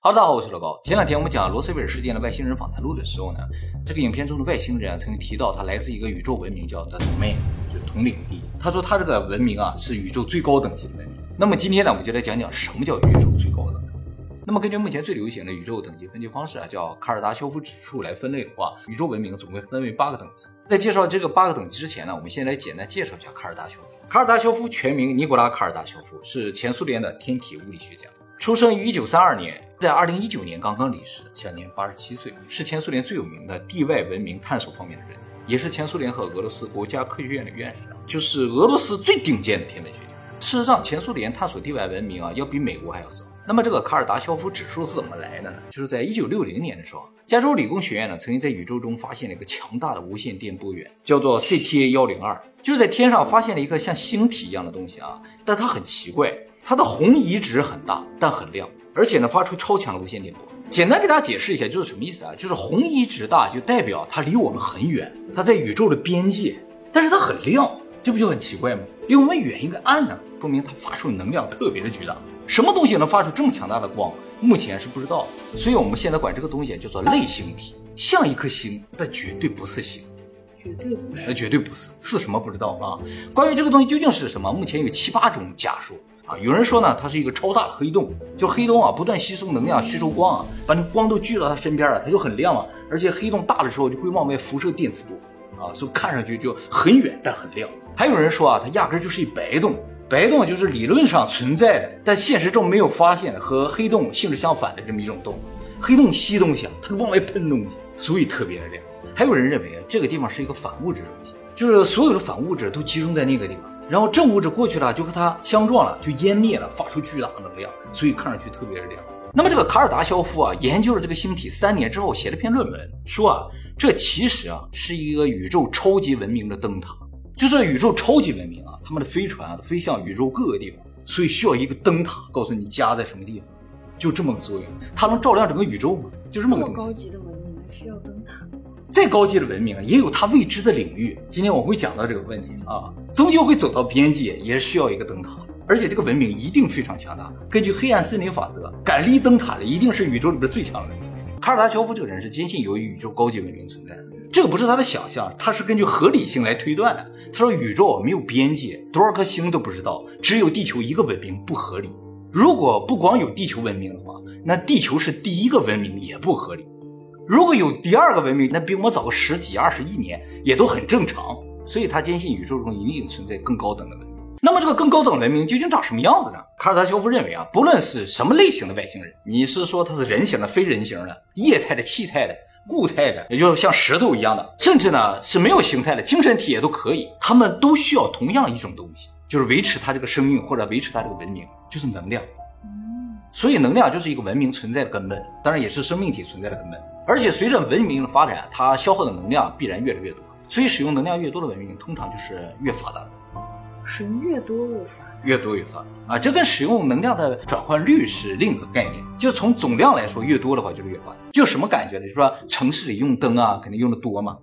哈喽，大家好，我是老高。前两天我们讲罗斯威尔事件的外星人访谈录的时候呢，这个影片中的外星人曾经提到他来自一个宇宙文明叫 The Domain，就是统领地。他说他这个文明啊是宇宙最高等级的文明。那么今天呢，我们就来讲讲什么叫宇宙最高等。那么根据目前最流行的宇宙等级分级方式啊，叫卡尔达肖夫指数来分类的话，宇宙文明总共分为八个等级。在介绍这个八个等级之前呢，我们先来简单介绍一下卡尔达肖夫。卡尔达肖夫全名尼古拉·卡尔达肖夫，是前苏联的天体物理学家，出生于一九三二年，在二零一九年刚刚离世，享年八十七岁，是前苏联最有名的地外文明探索方面的人，也是前苏联和俄罗斯国家科学院的院士，就是俄罗斯最顶尖的天文学家。事实上，前苏联探索地外文明啊，要比美国还要早。那么这个卡尔达肖夫指数是怎么来的呢？就是在一九六零年的时候，加州理工学院呢曾经在宇宙中发现了一个强大的无线电波源，叫做 CTA 幺零二，就是在天上发现了一个像星体一样的东西啊，但它很奇怪，它的红移值很大，但很亮，而且呢发出超强的无线电波。简单给大家解释一下，就是什么意思啊？就是红移值大就代表它离我们很远，它在宇宙的边界，但是它很亮，这不就很奇怪吗？离我们远应该暗呢，说明它发出能量特别的巨大。什么东西能发出这么强大的光？目前是不知道，所以我们现在管这个东西叫做类星体，像一颗星，但绝对不是星，绝对不是，那，绝对不是，是什么不知道啊？关于这个东西究竟是什么，目前有七八种假说啊。有人说呢，它是一个超大的黑洞，就黑洞啊，不断吸收能量、吸收光啊，把那光都聚到它身边了，它就很亮啊。而且黑洞大的时候就会往外辐射电磁波啊，所以看上去就很远但很亮。还有人说啊，它压根就是一白洞。白洞就是理论上存在的，但现实中没有发现的，和黑洞性质相反的这么一种洞。黑洞吸东西啊，它往外喷东西，所以特别的亮。还有人认为啊，这个地方是一个反物质中心，就是所有的反物质都集中在那个地方，然后正物质过去了就和它相撞了，就湮灭了，发出巨大的能量，所以看上去特别亮。那么这个卡尔达肖夫啊，研究了这个星体三年之后，写了篇论文，说啊，这其实啊是一个宇宙超级文明的灯塔，就是宇宙超级文明啊。他们的飞船啊，飞向宇宙各个地方，所以需要一个灯塔，告诉你家在什么地方，就这么个作用。它能照亮整个宇宙吗？就这么个东西。高级的文明需要灯塔？再高级的文明，也有它未知的领域。今天我会讲到这个问题啊，终究会走到边界，也是需要一个灯塔。而且这个文明一定非常强大。根据黑暗森林法则，敢立灯塔的一定是宇宙里边最强的文明。卡尔达乔夫这个人是坚信有宇宙高级文明存在。这个不是他的想象，他是根据合理性来推断的。他说宇宙没有边界，多少颗星都不知道，只有地球一个文明不合理。如果不光有地球文明的话，那地球是第一个文明也不合理。如果有第二个文明，那比我们早个十几二十亿年也都很正常。所以他坚信宇宙中一定存在更高等的文明。那么这个更高等文明究竟长什么样子呢？卡尔达肖夫认为啊，不论是什么类型的外星人，你是说他是人形的、非人形的、液态的、气态的。固态的，也就是像石头一样的，甚至呢是没有形态的精神体也都可以。他们都需要同样一种东西，就是维持它这个生命或者维持它这个文明，就是能量。所以能量就是一个文明存在的根本，当然也是生命体存在的根本。而且随着文明的发展，它消耗的能量必然越来越多。所以使用能量越多的文明，通常就是越发达。使用越多越发达，越多越发达啊！这跟使用能量的转换率是另一个概念。就从总量来说，越多的话就是越发达。就什么感觉呢？就是说城市里用灯啊，肯定用的多嘛。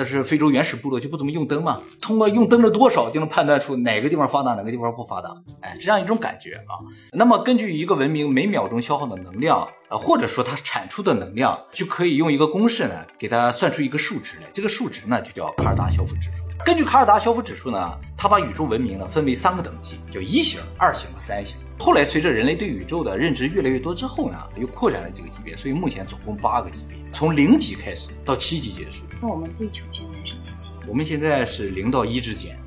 但是非洲原始部落就不怎么用灯嘛，通过用灯的多少就能判断出哪个地方发达，哪个地方不发达。哎，这样一种感觉啊。那么根据一个文明每秒钟消耗的能量啊，或者说它产出的能量，就可以用一个公式呢，给它算出一个数值来。这个数值呢，就叫卡尔达肖夫指数。根据卡尔达肖夫指数呢，它把宇宙文明呢分为三个等级，叫一型、二型和三型。后来随着人类对宇宙的认知越来越多之后呢，又扩展了几个级别，所以目前总共八个级别，从零级开始到七级结束。那我们地球现在是几级？我们现在是零到一之间，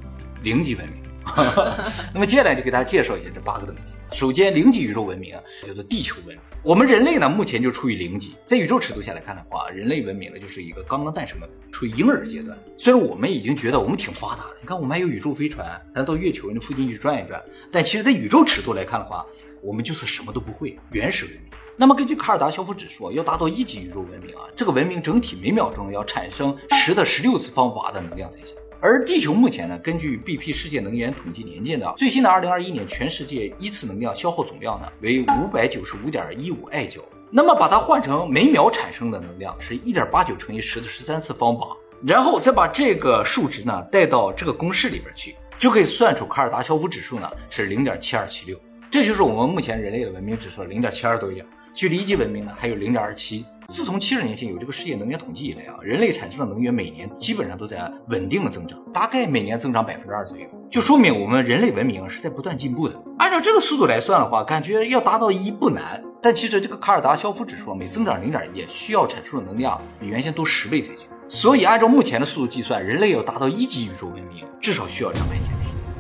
零级文明。那么接下来就给大家介绍一下这八个等级。首先，零级宇宙文明叫做地球文明。我们人类呢，目前就处于零级。在宇宙尺度下来看的话，人类文明呢就是一个刚刚诞生的，处于婴儿阶段。虽然我们已经觉得我们挺发达的，你看我们还有宇宙飞船，还到月球那附近去转一转。但其实，在宇宙尺度来看的话，我们就是什么都不会，原始文明。那么根据卡尔达肖夫指数，要达到一级宇宙文明啊，这个文明整体每秒钟要产生十的十六次方瓦的能量才行。而地球目前呢，根据 BP 世界能源统计年鉴的最新的2021年全世界一次能量消耗总量呢为五百九十五点一五艾焦，那么把它换成每秒产生的能量是一点八九乘以十的十三次方瓦，然后再把这个数值呢带到这个公式里边去，就可以算出卡尔达肖夫指数呢是零点七二七六，这就是我们目前人类的文明指数零点七二多一点。距离一级文明呢还有零点二七。自从七十年前有这个世界能源统计以来啊，人类产生的能源每年基本上都在稳定的增长，大概每年增长百分之二左右，就说明我们人类文明是在不断进步的。按照这个速度来算的话，感觉要达到一不难。但其实这个卡尔达肖夫指数每增长零点一，需要产出的能量比原先多十倍才行。所以按照目前的速度计算，人类要达到一级宇宙文明，至少需要两百年，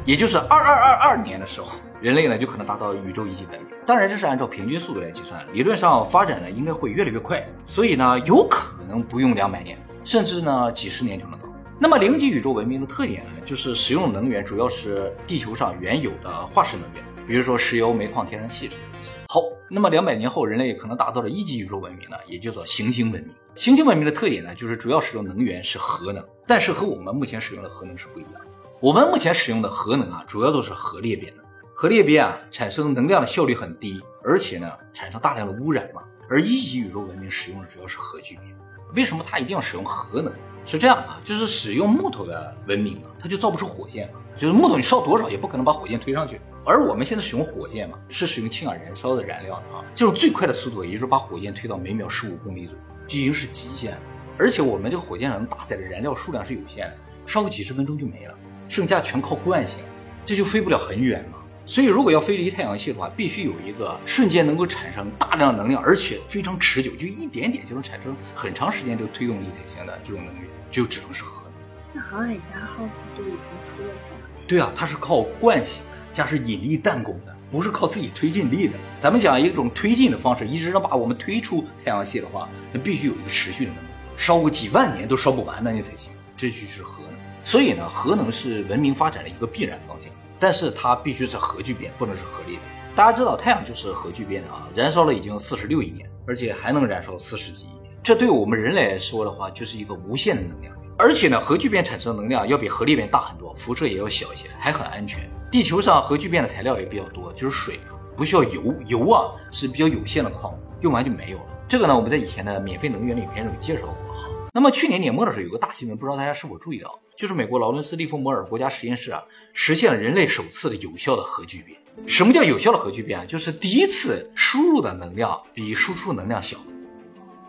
也就是二二二二年的时候，人类呢就可能达到宇宙一级文明。当然，这是按照平均速度来计算，理论上发展呢应该会越来越快，所以呢有可能不用两百年，甚至呢几十年就能到。那么零级宇宙文明的特点呢，就是使用能源主要是地球上原有的化石能源，比如说石油、煤矿、天然气这些东西。好，那么两百年后，人类可能达到了一级宇宙文明呢，也叫做行星文明。行星文明的特点呢，就是主要使用能源是核能，但是和我们目前使用的核能是不一样的。我们目前使用的核能啊，主要都是核裂变的。核裂变啊，产生能量的效率很低，而且呢，产生大量的污染嘛。而一级宇宙文明使用的主要是核聚变。为什么它一定要使用核能？是这样啊，就是使用木头的文明啊，它就造不出火箭嘛。就是木头你烧多少也不可能把火箭推上去。而我们现在使用火箭嘛，是使用氢氧燃烧的燃料的啊，这种最快的速度，也就是把火箭推到每秒十五公里左右，这已经是极限了。而且我们这个火箭上能搭载的燃料数量是有限的，烧个几十分钟就没了，剩下全靠惯性，这就飞不了很远嘛。所以，如果要飞离太阳系的话，必须有一个瞬间能够产生大量能量，而且非常持久，就一点点就能产生很长时间这个推动力才行的这种能源，就只能是核能。那航海家号都已经出了太阳系？对啊，它是靠惯性加上引力弹弓的，不是靠自己推进力的。咱们讲一种推进的方式，一直能把我们推出太阳系的话，那必须有一个持续的能量，烧个几万年都烧不完的那才行。这就是核能。所以呢，核能是文明发展的一个必然方向。但是它必须是核聚变，不能是核裂变。大家知道太阳就是核聚变的啊，燃烧了已经四十六亿年，而且还能燃烧四十几亿年。这对我们人来说的话，就是一个无限的能量。而且呢，核聚变产生的能量要比核裂变大很多，辐射也要小一些，还很安全。地球上核聚变的材料也比较多，就是水，不需要油。油啊是比较有限的矿物，用完就没有了。这个呢，我们在以前的免费能源里面有介绍过哈。那么去年年末的时候，有个大新闻，不知道大家是否注意到？就是美国劳伦斯利弗摩尔国家实验室啊，实现了人类首次的有效的核聚变。什么叫有效的核聚变啊？就是第一次输入的能量比输出能量小。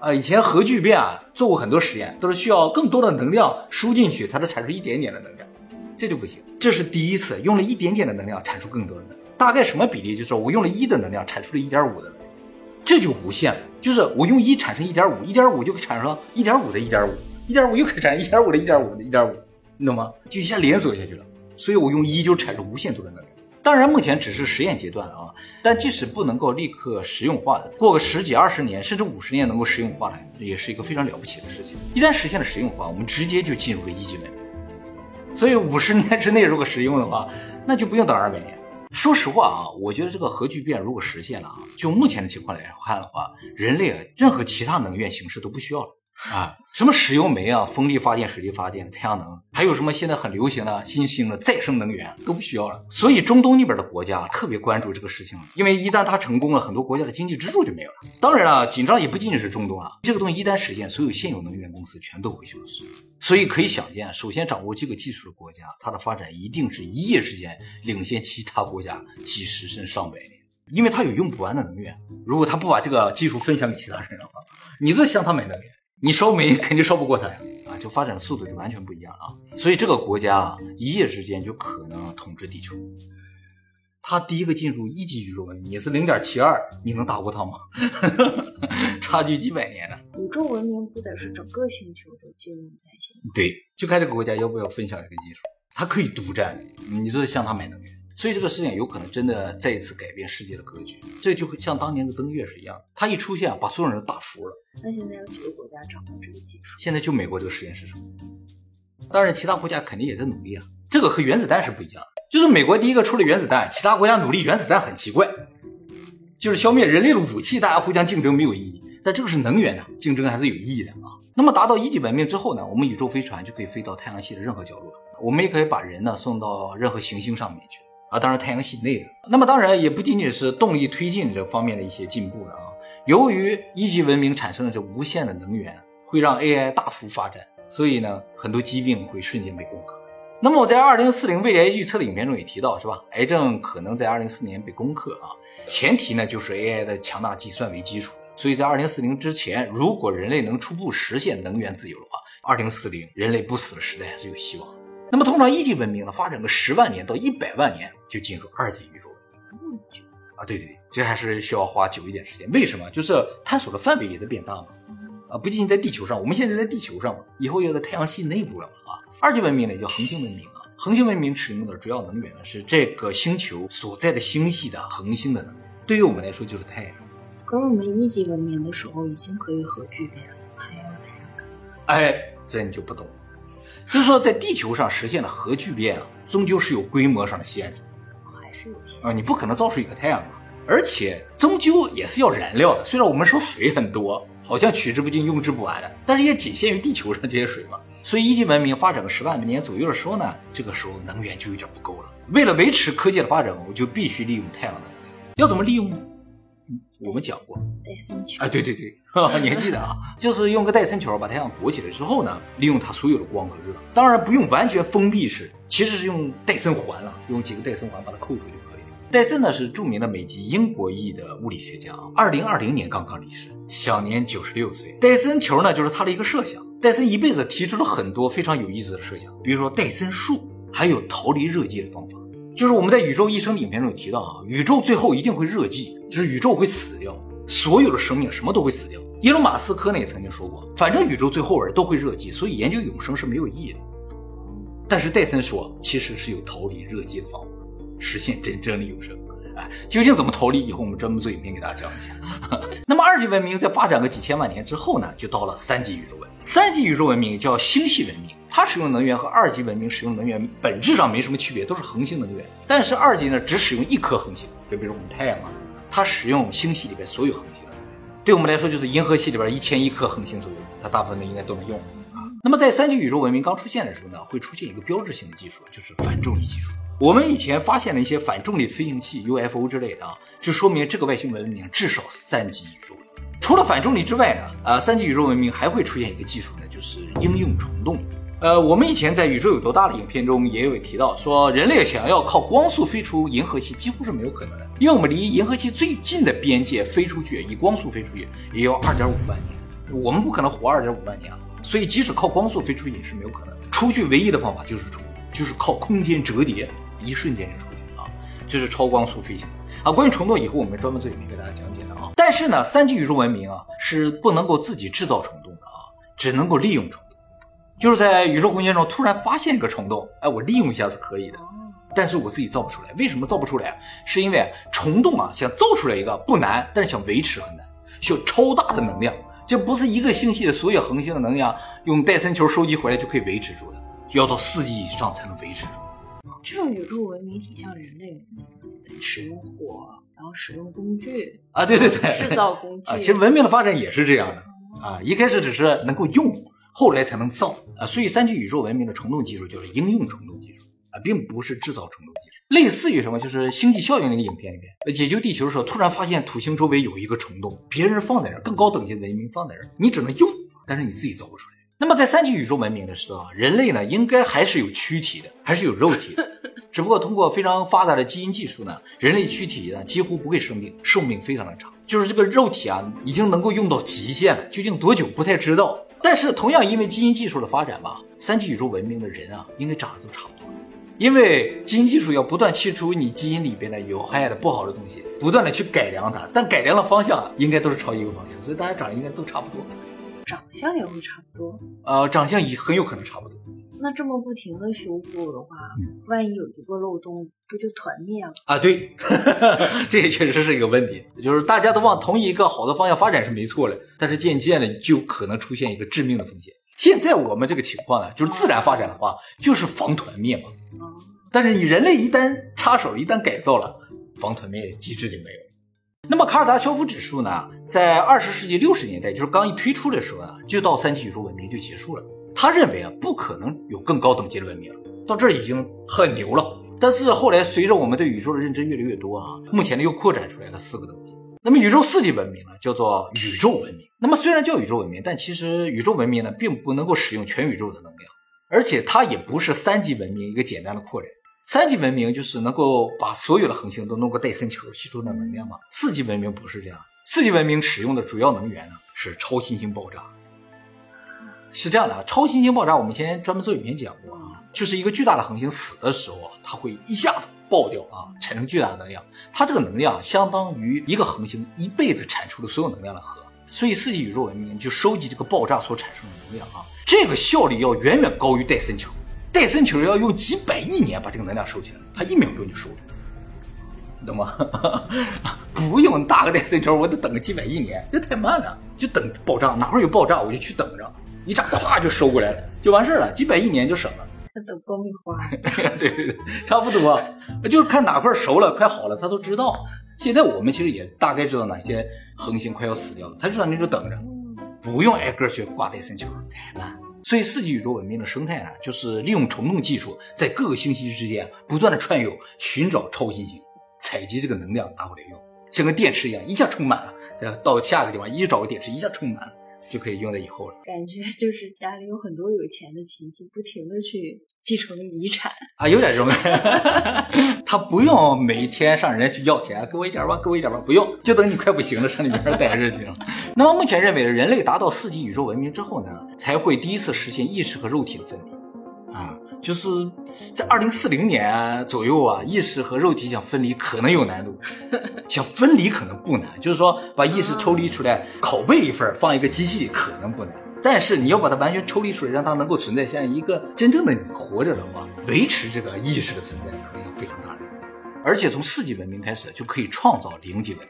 啊，以前核聚变啊做过很多实验，都是需要更多的能量输进去，才能产生一点点的能量，这就不行。这是第一次用了一点点的能量产出更多的能量。大概什么比例？就是我用了一的能量产出了一点五的能量，这就无限了。就是我用一产生一点五，一点五就产生一点五的一点五，一点五又可以产生一点五的一点五的一点五。你懂吗？就一下连锁下去了，所以我用一就产生无限多的能量。当然，目前只是实验阶段啊。但即使不能够立刻实用化的，过个十几二十年，甚至五十年能够实用化的，也是一个非常了不起的事情。一旦实现了实用化，我们直接就进入了一级文明。所以五十年之内如果实用的话，那就不用等二百年。说实话啊，我觉得这个核聚变如果实现了啊，就目前的情况来看的话，人类啊任何其他能源形式都不需要了。啊，什么石油煤啊，风力发电、水力发电、太阳能，还有什么现在很流行的新兴的再生能源都不需要了。所以中东那边的国家特别关注这个事情，因为一旦它成功了，很多国家的经济支柱就没有了。当然了，紧张也不仅仅是中东啊，这个东西一旦实现，所有现有能源公司全都会消失。所以可以想见，首先掌握这个技术的国家，它的发展一定是一夜之间领先其他国家几十甚至上百年，因为它有用不完的能源。如果他不把这个技术分享给其他人的话，你再向他买能源。你烧煤肯定烧不过他呀，啊，就发展的速度就完全不一样啊，所以这个国家啊，一夜之间就可能统治地球。他第一个进入一级宇宙文明，你是零点七二，你能打过他吗？差距几百年呢。宇宙文明不得是整个星球都进入才行？对，就看这个国家要不要分享这个技术，它可以独占，你就得向他买能源。所以这个事件有可能真的再一次改变世界的格局，这就会像当年的登月是一样的，它一出现把所有人都打服了。那现在有几个国家掌握这个技术？现在就美国这个实验室上，当然其他国家肯定也在努力啊。这个和原子弹是不一样的，就是美国第一个出了原子弹，其他国家努力原子弹很奇怪，就是消灭人类的武器，大家互相竞争没有意义。但这个是能源的竞争还是有意义的啊。那么达到一级文明之后呢，我们宇宙飞船就可以飞到太阳系的任何角落了，我们也可以把人呢送到任何行星上面去。啊，当然太阳系内的，那么当然也不仅仅是动力推进这方面的一些进步了啊。由于一级文明产生的这无限的能源，会让 AI 大幅发展，所以呢，很多疾病会瞬间被攻克。那么我在二零四零未来预测的影片中也提到，是吧？癌症可能在二零四年被攻克啊。前提呢就是 AI 的强大计算为基础。所以在二零四零之前，如果人类能初步实现能源自由的话，二零四零人类不死的时代还是有希望。那么通常一级文明呢，发展个十万年到一百万年就进入二级宇宙文明。啊，对对对，这还是需要花久一点时间。为什么？就是探索的范围也在变大嘛。啊，不仅仅在地球上，我们现在在地球上嘛，以后要在太阳系内部了嘛。啊，二级文明呢叫恒星文明啊，恒星文明使用的主要能源呢是这个星球所在的星系的恒星的能源，对于我们来说就是太阳。可是我们一级文明的时候已经可以核聚变了，还要太阳干嘛？哎，这你就不懂了。就是说，在地球上实现了核聚变啊，终究是有规模上的限制还是有些啊，你不可能造出一个太阳嘛。而且终究也是要燃料的。虽然我们说水很多，好像取之不尽、用之不完的，但是也仅限于地球上这些水嘛。所以一级文明发展个十万年左右的时候呢，这个时候能源就有点不够了。为了维持科技的发展，我就必须利用太阳能量。要怎么利用呢？嗯，我们讲过，戴森球啊，对对对，你还记得啊？就是用个戴森球把太阳裹起来之后呢，利用它所有的光和热。当然不用完全封闭式，其实是用戴森环了，用几个戴森环把它扣住就可以了。戴森呢是著名的美籍英国裔的物理学家，二零二零年刚刚离世，享年九十六岁。戴森球呢就是他的一个设想。戴森一辈子提出了很多非常有意思的设想，比如说戴森树，还有逃离热寂的方法。就是我们在《宇宙一生的》影片中有提到啊，宇宙最后一定会热寂，就是宇宙会死掉，所有的生命什么都会死掉。伊隆马斯克呢也曾经说过，反正宇宙最后人都会热寂，所以研究永生是没有意义的。但是戴森说，其实是有逃离热寂的方法，实现真正的永生。哎，究竟怎么逃离？以后我们专门做影片给大家讲一下。那么二级文明在发展个几千万年之后呢，就到了三级宇宙文明。三级宇宙文明叫星系文明，它使用能源和二级文明使用能源本质上没什么区别，都是恒星能源。但是二级呢，只使用一颗恒星，就比如我们太阳嘛，它使用星系里边所有恒星。对我们来说，就是银河系里边一千亿颗恒星左右，它大部分的应该都能用。那么在三级宇宙文明刚出现的时候呢，会出现一个标志性的技术，就是反重力技术。我们以前发现了一些反重力飞行器 UFO 之类的啊，就说明这个外星文明至少三级宇宙。除了反重力之外呢，啊，三级宇宙文明还会出现一个技术呢，就是应用虫洞。呃，我们以前在《宇宙有多大》的影片中也有提到，说人类想要靠光速飞出银河系几乎是没有可能的，因为我们离银河系最近的边界飞出去，以光速飞出去也要二点五万年，我们不可能活二点五万年啊，所以即使靠光速飞出去也是没有可能的。出去唯一的方法就是虫，就是靠空间折叠。一瞬间就出去啊，这是超光速飞行啊。关于虫洞，以后我们专门做影片给大家讲解的啊。但是呢，三级宇宙文明啊是不能够自己制造虫洞的啊，只能够利用虫洞。就是在宇宙空间中突然发现一个虫洞，哎，我利用一下是可以的，但是我自己造不出来。为什么造不出来？是因为虫洞啊想造出来一个不难，但是想维持很难，需要超大的能量。这不是一个星系的所有恒星的能量用戴森球收集回来就可以维持住的，要到四级以上才能维持住。这种宇宙文明挺像人类使用火，然后使用工具啊，对对对，制造工具 啊。其实文明的发展也是这样的啊，一开始只是能够用，后来才能造啊。所以三级宇宙文明的虫洞技术就是应用虫洞技术啊，并不是制造虫洞技术。类似于什么，就是《星际效应》那个影片里面，解救地球的时候，突然发现土星周围有一个虫洞，别人放在这儿，更高等级的文明放在这儿，你只能用，但是你自己造不出来。那么在三级宇宙文明的时候啊，人类呢应该还是有躯体的，还是有肉体的。只不过通过非常发达的基因技术呢，人类躯体呢几乎不会生病，寿命非常的长。就是这个肉体啊，已经能够用到极限了，究竟多久不太知道。但是同样因为基因技术的发展吧，三级宇宙文明的人啊，应该长得都差不多。因为基因技术要不断去除你基因里边的有害的不好的东西，不断的去改良它，但改良的方向应该都是朝一个方向，所以大家长得应该都差不多。长相也会差不多，呃，长相也很有可能差不多。那这么不停的修复的话，万一有一个漏洞，不就团灭了啊？对，这也确实是一个问题。就是大家都往同一个好的方向发展是没错的，但是渐渐的就可能出现一个致命的风险。现在我们这个情况呢，就是自然发展的话，就是防团灭嘛。但是你人类一旦插手，一旦改造了，防团灭机制就没有。那么卡尔达肖夫指数呢，在二十世纪六十年代，就是刚一推出的时候啊，就到三体宇宙文明就结束了。他认为啊，不可能有更高等级的文明了，到这儿已经很牛了。但是后来随着我们对宇宙的认知越来越多啊，目前呢又扩展出来了四个等级。那么宇宙四级文明呢，叫做宇宙文明。那么虽然叫宇宙文明，但其实宇宙文明呢，并不能够使用全宇宙的能量，而且它也不是三级文明一个简单的扩展，三级文明就是能够把所有的恒星都弄个戴森球吸收的能量嘛。四级文明不是这样，四级文明使用的主要能源呢是超新星爆炸。是这样的啊，超新星爆炸我们以前专门做影片讲过啊，就是一个巨大的恒星死的时候啊，它会一下子爆掉啊，产生巨大的能量。它这个能量相当于一个恒星一辈子产出的所有能量的和。所以四级宇宙文明就收集这个爆炸所产生的能量啊，这个效率要远远高于戴森球。戴森球要用几百亿年把这个能量收起来，它一秒钟就收了，懂吗？不用打个戴森球，我得等个几百亿年，这太慢了。就等爆炸，哪块有爆炸我就去等着，一炸咵就收过来了，就完事了，几百亿年就省了。他等爆米花。对对对，差不多，就是看哪块熟了，快好了，他都知道。现在我们其实也大概知道哪些恒星快要死掉了，他就在那就等着，不用挨个去挂戴森球，太慢。所以四级宇宙文明的生态呢，就是利用虫洞技术，在各个星系之间不断的串游，寻找超新星，采集这个能量拿回来用，像个电池一样，一下充满了，到下一个地方一找个电池，一下充满了。就可以用在以后了。感觉 就是家里有很多有钱的亲戚，不停的去继承遗产啊，有点这种。他不用每天上人家去要钱，给我一点吧，给我一点吧，不用，就等你快不行了，上你边待着去了。那么目前认为，人类达到四级宇宙文明之后呢，才会第一次实现意识和肉体的分离。啊，就是在二零四零年左右啊，意识和肉体想分离可能有难度，想分离可能不难，就是说把意识抽离出来拷贝一份放一个机器可能不难，但是你要把它完全抽离出来，让它能够存在像一个真正的你活着的话，维持这个意识的存在可能非常大的，而且从四级文明开始就可以创造零级文明。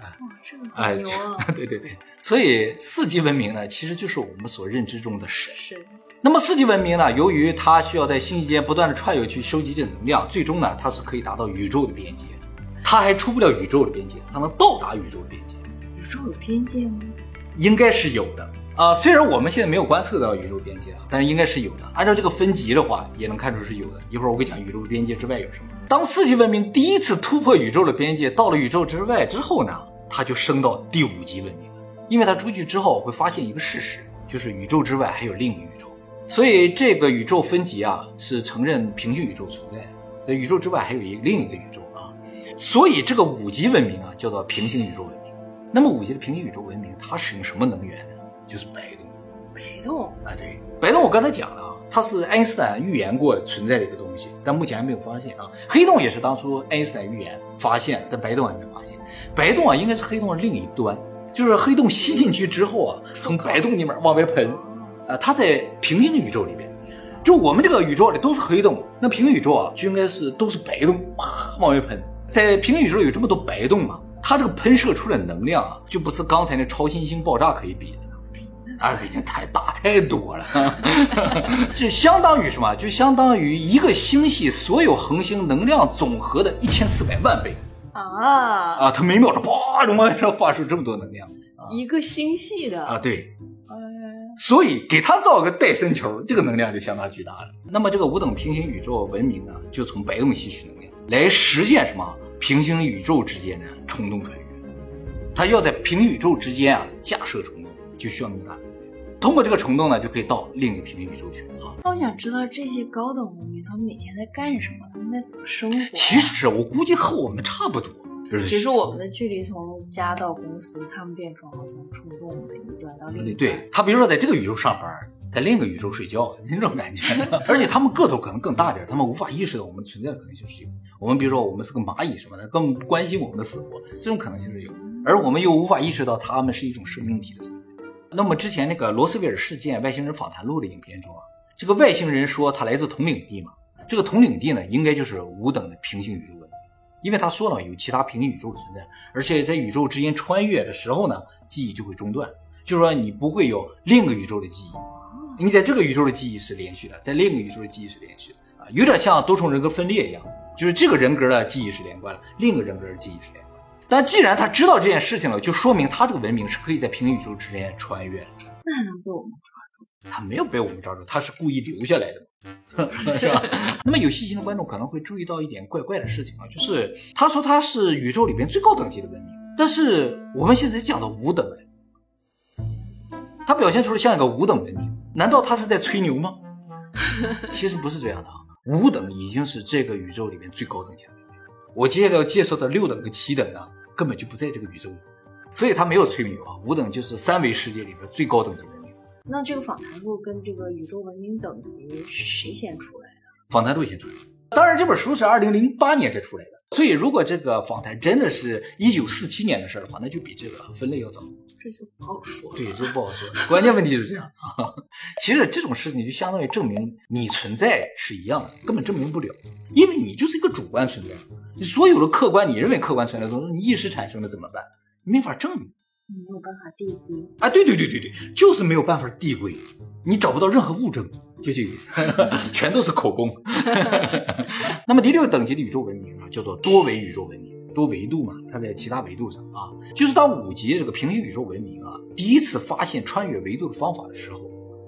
啊，这个啊！对对对，所以四级文明呢，其实就是我们所认知中的神。是。那么四级文明呢？由于它需要在星系间不断的串游去收集这能量，最终呢，它是可以达到宇宙的边界。它还出不了宇宙的边界，它能到达宇宙的边界。宇宙有边界吗？应该是有的啊。虽然我们现在没有观测到宇宙边界啊，但是应该是有的。按照这个分级的话，也能看出是有的。一会儿我给讲宇宙边界之外有什么。当四级文明第一次突破宇宙的边界，到了宇宙之外之后呢，它就升到第五级文明。因为它出去之后会发现一个事实，就是宇宙之外还有另一个。所以这个宇宙分级啊，是承认平行宇宙存在，在宇宙之外还有一另一个宇宙啊。所以这个五级文明啊，叫做平行宇宙文明。那么五级的平行宇宙文明，它使用什么能源呢？就是白洞。白洞啊，对，白洞我刚才讲了啊，它是爱因斯坦预言过存在的一个东西，但目前还没有发现啊。黑洞也是当初爱因斯坦预言发现，但白洞还没发现。白洞啊，应该是黑洞的另一端，就是黑洞吸进去之后啊，从白洞里面往外喷。啊，它在平行宇宙里边，就我们这个宇宙里都是黑洞，那平行宇宙啊就应该是都是白洞，啪 往外喷。在平行宇宙有这么多白洞嘛，它这个喷射出来的能量啊，就不是刚才那超新星爆炸可以比的，啊，比这太大 太多了，就相当于什么？就相当于一个星系所有恒星能量总和的一千四百万倍啊啊！它每秒钟啪往外上发出这么多能量，一个星系的啊，对。所以给他造个戴森球，这个能量就相当巨大了。那么这个五等平行宇宙文明呢，就从白洞吸取能量，来实现什么平行宇宙之间的虫洞穿越。他要在平行宇宙之间啊架设虫洞，就需要那么大的能量。通过这个虫洞呢，就可以到另一个平行宇宙去啊。那我想知道这些高等文明他们每天在干什么？他们在怎么生活？其实我估计和我们差不多。只是我们的距离从家到公司，他们变成了从冲动的一端到另一端。对他，比如说在这个宇宙上班，在另一个宇宙睡觉，那种感觉。而且他们个头可能更大点，他们无法意识到我们存在的可能性是有。我们比如说我们是个蚂蚁什么的，更关心我们的死活，这种可能性是有。而我们又无法意识到他们是一种生命体的存在。那么之前那个罗斯威尔事件外星人访谈录的影片中啊，这个外星人说他来自同领地嘛，这个同领地呢，应该就是五等的平行宇宙。因为他说了有其他平行宇宙的存在，而且在宇宙之间穿越的时候呢，记忆就会中断，就是说你不会有另一个宇宙的记忆，你在这个宇宙的记忆是连续的，在另一个宇宙的记忆是连续的啊，有点像多重人格分裂一样，就是这个人格的记忆是连贯的，另一个人格的记忆是连贯。但既然他知道这件事情了，就说明他这个文明是可以在平行宇宙之间穿越的。那能被我们抓住？他没有被我们抓住，他是故意留下来的。是吧？那么有细心的观众可能会注意到一点怪怪的事情啊，就是他说他是宇宙里边最高等级的文明，但是我们现在讲的五等文，他表现出了像一个五等文明，难道他是在吹牛吗？其实不是这样的啊，五等已经是这个宇宙里面最高等级的文明。我接下来要介绍的六等和七等呢，根本就不在这个宇宙里，所以他没有吹牛啊。五等就是三维世界里边最高等级文明。那这个访谈录跟这个宇宙文明等级是谁先出来的？访谈录先出来的。当然，这本书是二零零八年才出来的，所以如果这个访谈真的是一九四七年的事儿的话，那就比这个分类要早。这就不好说。对，就不好说。关键问题就是这样啊。其实这种事情就相当于证明你存在是一样的，根本证明不了，因为你就是一个主观存在。你所有的客观你认为客观存在的东西，你意识产生了怎么办？没法证明。没有办法递归啊！对对对对对，就是没有办法递归，你找不到任何物证，就这个意思，全都是口供。那么第六等级的宇宙文明呢，叫做多维宇宙文明，多维度嘛，它在其他维度上啊。就是当五级这个平行宇宙文明啊，第一次发现穿越维度的方法的时候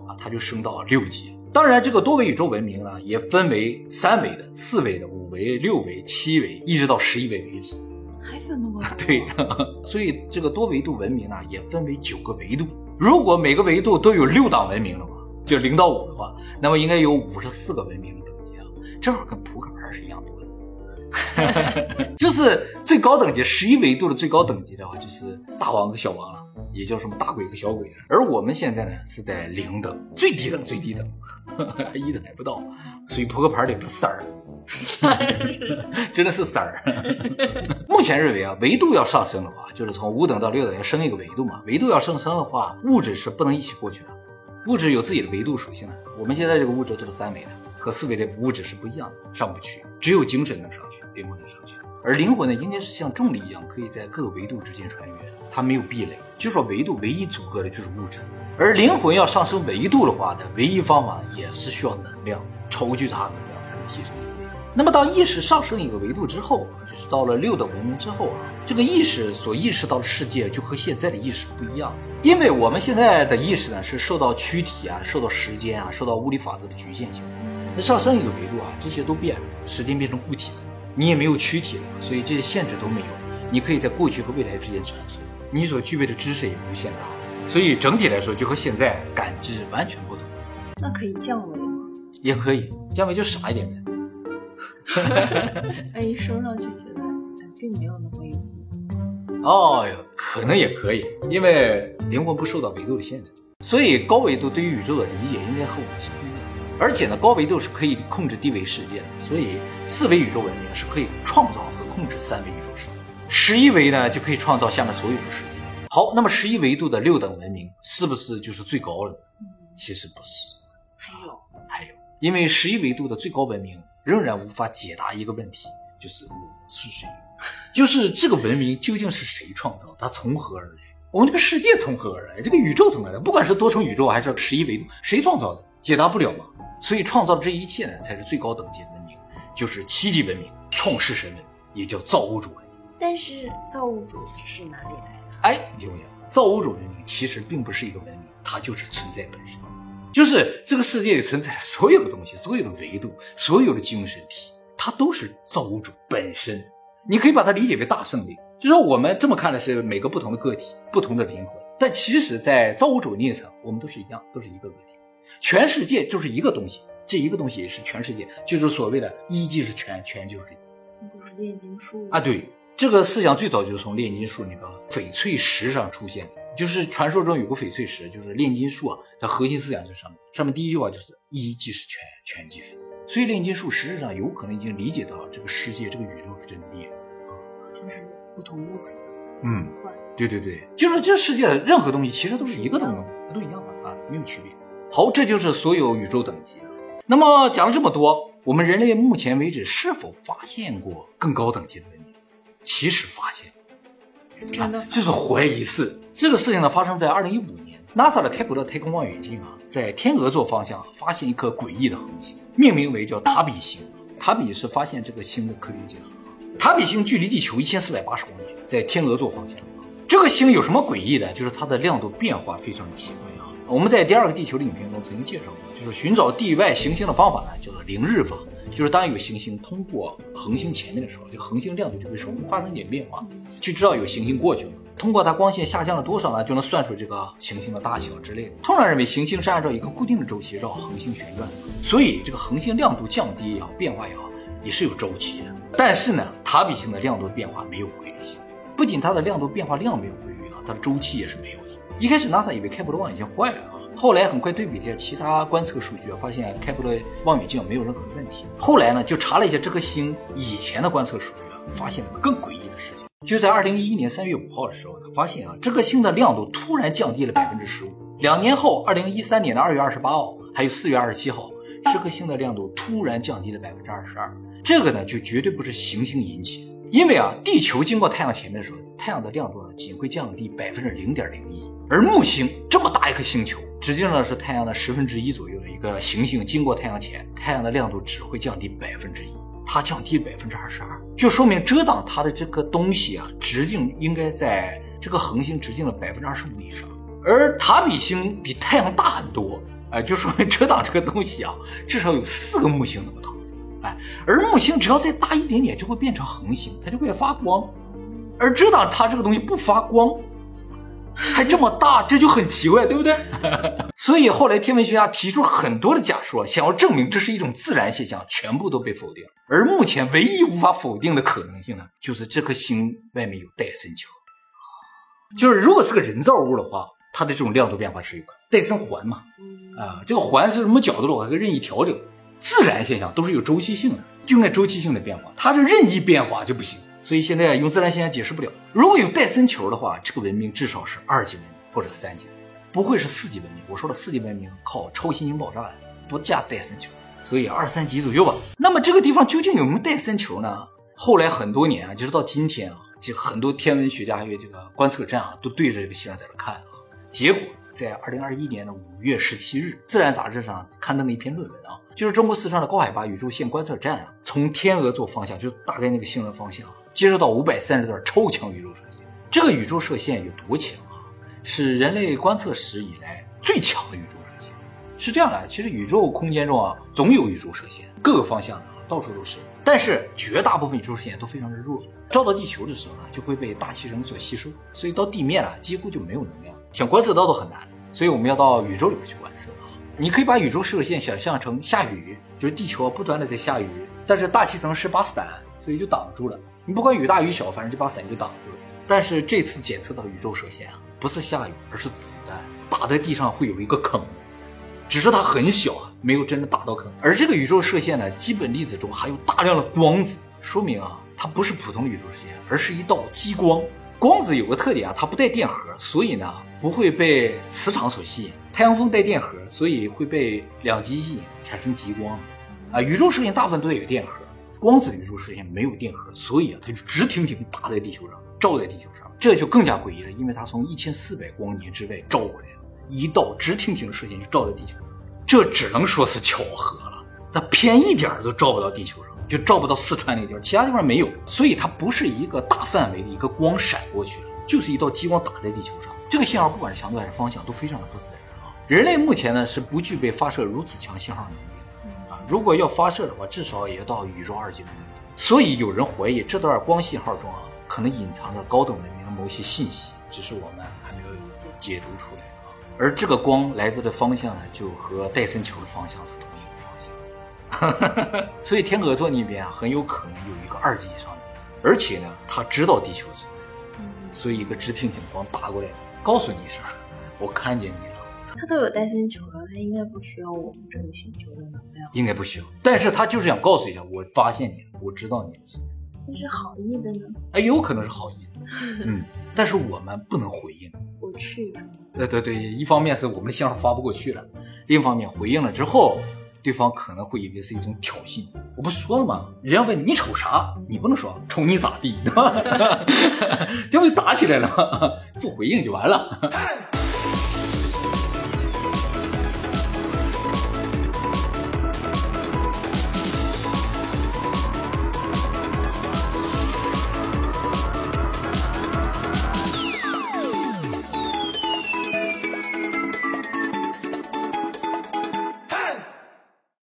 啊，它就升到六级。当然，这个多维宇宙文明呢，也分为三维的、四维的、五维、六维、七维，一直到十一维为止。还分那么多？对，所以这个多维度文明呢，也分为九个维度。如果每个维度都有六档文明的话，就零到五的话，那么应该有五十四个文明的等级啊，正好跟扑克牌是一样多的。就是最高等级十一维度的最高等级的话，就是大王和小王了，也叫什么大鬼和小鬼。而我们现在呢，是在零等，最低等，最低等，一等还不到，所以扑克牌里的三儿。三儿，真的是三儿。目前认为啊，维度要上升的话，就是从五等到六等要升一个维度嘛。维度要上升的话，物质是不能一起过去的，物质有自己的维度属性的。我们现在这个物质都是三维的，和四维的物质是不一样的，上不去。只有精神能上去，灵魂能上去。而灵魂呢，应该是像重力一样，可以在各个维度之间穿越，它没有壁垒。就说维度唯一阻隔的就是物质，而灵魂要上升维度的话呢，唯一方法也是需要能量，超巨大能量才能提升。那么，当意识上升一个维度之后，就是到了六等文明之后啊，这个意识所意识到的世界就和现在的意识不一样。因为我们现在的意识呢，是受到躯体啊、受到时间啊、受到物理法则的局限性。那上升一个维度啊，这些都变了，时间变成固体了，你也没有躯体了，所以这些限制都没有了。你可以在过去和未来之间穿梭，你所具备的知识也无限大，所以整体来说就和现在感知完全不同。那可以降维吗？也可以，降维就傻一点呗。哎，一升上去觉得并没有那么有意思。哦哟，可能也可以，因为灵魂不受到维度的限制，所以高维度对于宇宙的理解应该和我们是不一样。而且呢，高维度是可以控制低维世界的，所以四维宇宙文明是可以创造和控制三维宇宙世界，十一维呢就可以创造下面所有的世界。好，那么十一维度的六等文明是不是就是最高了呢？其实不是，还有还有，因为十一维度的最高文明。仍然无法解答一个问题，就是我是谁，就是这个文明究竟是谁创造？它从何而来？我们这个世界从何而来？这个宇宙从何而来？不管是多重宇宙还是十一维度，谁创造的？解答不了嘛。所以创造的这一切呢，才是最高等级的文明，就是七级文明，创世神文，也叫造物主文明。但是造物主是哪里来的？哎，你听我讲，造物主文明其实并不是一个文明，它就是存在本身。就是这个世界里存在所有的东西，所有的维度，所有的精神体，它都是造物主本身。你可以把它理解为大圣灵，就说我们这么看的是每个不同的个体，不同的灵魂。但其实，在造物主那一层，我们都是一样，都是一个个体。全世界就是一个东西，这一个东西也是全世界，就是所谓的一即是全，全就是一。那都是炼金术啊！对，这个思想最早就是从炼金术那个翡翠石上出现的。就是传说中有个翡翠石，就是炼金术啊，它核心思想在上面。上面第一句话就是一即是全，全即是一。所以炼金术实质上有可能已经理解到这个世界、这个宇宙是真谛啊，就是不同物质的嗯，对对对，就是这世界的任何东西其实都是一个东西，它都一样的啊，没有区别。好，这就是所有宇宙等级。那么讲了这么多，我们人类目前为止是否发现过更高等级的文明？其实发现。真的，就是怀疑是这个事情呢，发生在二零一五年，NASA 的开普勒太空望远镜啊，在天鹅座方向发现一颗诡异的恒星，命名为叫塔比星。塔比是发现这个星的科学家。塔比星距离地球一千四百八十公里，在天鹅座方向。这个星有什么诡异的？就是它的亮度变化非常奇怪啊。我们在第二个地球的影片中曾经介绍过，就是寻找地外行星的方法呢，叫做凌日法。就是当有行星通过恒星前面的时候，这个恒星亮度就会稍微发生一点变化，就知道有行星过去了。通过它光线下降了多少呢，就能算出这个行星的大小之类的。通常认为行星是按照一个固定的周期绕恒星旋转的，所以这个恒星亮度降低也好，变化也好，也是有周期的。但是呢，塔比星的亮度变化没有规律性，不仅它的亮度变化量没有规律啊，它的周期也是没有的。一开始 NASA 以为开普勒望远镜坏了啊，后来很快对比了一下其他观测数据，发现开普勒望远镜没有任何的问题。后来呢，就查了一下这颗星以前的观测数据啊，发现了更诡异的事情。就在二零一一年三月五号的时候，他发现啊，这颗星的亮度突然降低了百分之十五。两年后，二零一三年的二月二十八号，还有四月二十七号，这颗星的亮度突然降低了百分之二十二。这个呢，就绝对不是行星引起的，因为啊，地球经过太阳前面的时候，太阳的亮度呢仅会降低百分之零点零一，而木星这么大一颗星球，直径呢是太阳的十分之一左右的一个行星，经过太阳前，太阳的亮度只会降低百分之一，它降低百分之二十二，就说明遮挡它的这个东西啊，直径应该在这个恒星直径的百分之二十五以上，而塔比星比太阳大很多，哎，就说明遮挡这个东西啊，至少有四个木星那么大。哎，而木星只要再大一点点，就会变成恒星，它就会发光。而遮挡它这个东西不发光，还这么大，这就很奇怪，对不对？所以后来天文学家提出很多的假说，想要证明这是一种自然现象，全部都被否定。而目前唯一无法否定的可能性呢，就是这颗星外面有戴森球。就是如果是个人造物的话，它的这种亮度变化是有可能。戴森环嘛，啊，这个环是什么角度的，我还可以任意调整。自然现象都是有周期性的，就应该周期性的变化，它是任意变化就不行。所以现在用自然现象解释不了。如果有戴森球的话，这个文明至少是二级文明或者三级，不会是四级文明。我说的四级文明靠超新星爆炸来，不加戴森球，所以二三级左右吧。那么这个地方究竟有没有戴森球呢？后来很多年啊，就是到今天啊，就很多天文学家还有这个观测站啊，都对着这个星在这看啊。结果在二零二一年的五月十七日，《自然》杂志上刊登了一篇论文啊。就是中国四川的高海拔宇宙线观测站啊，从天鹅座方向，就大概那个星的方向，接收到五百三十段超强宇宙射线。这个宇宙射线有多强啊？是人类观测史以来最强的宇宙射线。是这样的，其实宇宙空间中啊，总有宇宙射线，各个方向啊，到处都是。但是绝大部分宇宙射线都非常的弱，照到地球的时候呢，就会被大气层所吸收，所以到地面啊，几乎就没有能量，想观测到都很难。所以我们要到宇宙里面去观测。你可以把宇宙射线想象成下雨，就是地球不断的在下雨，但是大气层是把伞，所以就挡住了。你不管雨大雨小，反正这把伞就挡住了。但是这次检测到宇宙射线啊，不是下雨，而是子弹打在地上会有一个坑，只是它很小，没有真的打到坑。而这个宇宙射线呢，基本粒子中含有大量的光子，说明啊，它不是普通的宇宙射线，而是一道激光。光子有个特点啊，它不带电荷，所以呢不会被磁场所吸引。太阳风带电荷，所以会被两极吸引，产生极光。啊，宇宙射线大部分都带有电荷，光子宇宙射线没有电荷，所以啊，它就直挺挺打在地球上，照在地球上，这就更加诡异了，因为它从一千四百光年之外照过来，一道直挺挺的射线就照在地球上，这只能说是巧合了。那偏一点都照不到地球上。就照不到四川那个地方，其他地方没有，所以它不是一个大范围的一个光闪过去了，就是一道激光打在地球上。这个信号不管是强度还是方向都非常的不自然啊！人类目前呢是不具备发射如此强信号能力的啊！如果要发射的话，至少也要到宇宙二级文明。所以有人怀疑这段光信号中啊，可能隐藏着高等文明的某些信息，只是我们还没有解读出来啊。而这个光来自的方向呢，就和戴森球的方向是同一。所以天鹅座那边啊，很有可能有一个二级以上的，而且呢，他知道地球存在，所以一个直挺挺的光打过来，告诉你一声，我看见你了。他都有戴森球了，他应该不需要我们这个星球的能量。应该不需要，但是他就是想告诉一下，我发现你了，我知道你的存在。那是好意的呢？哎，有可能是好意的，嗯，但是我们不能回应。我去。对对对，一方面是我们的信号发不过去了，另一方面回应了之后。对方可能会以为是一种挑衅，我不说了吗？人家问你瞅啥，你不能说瞅你咋地，对吧？这不就打起来了吗？不回应就完了。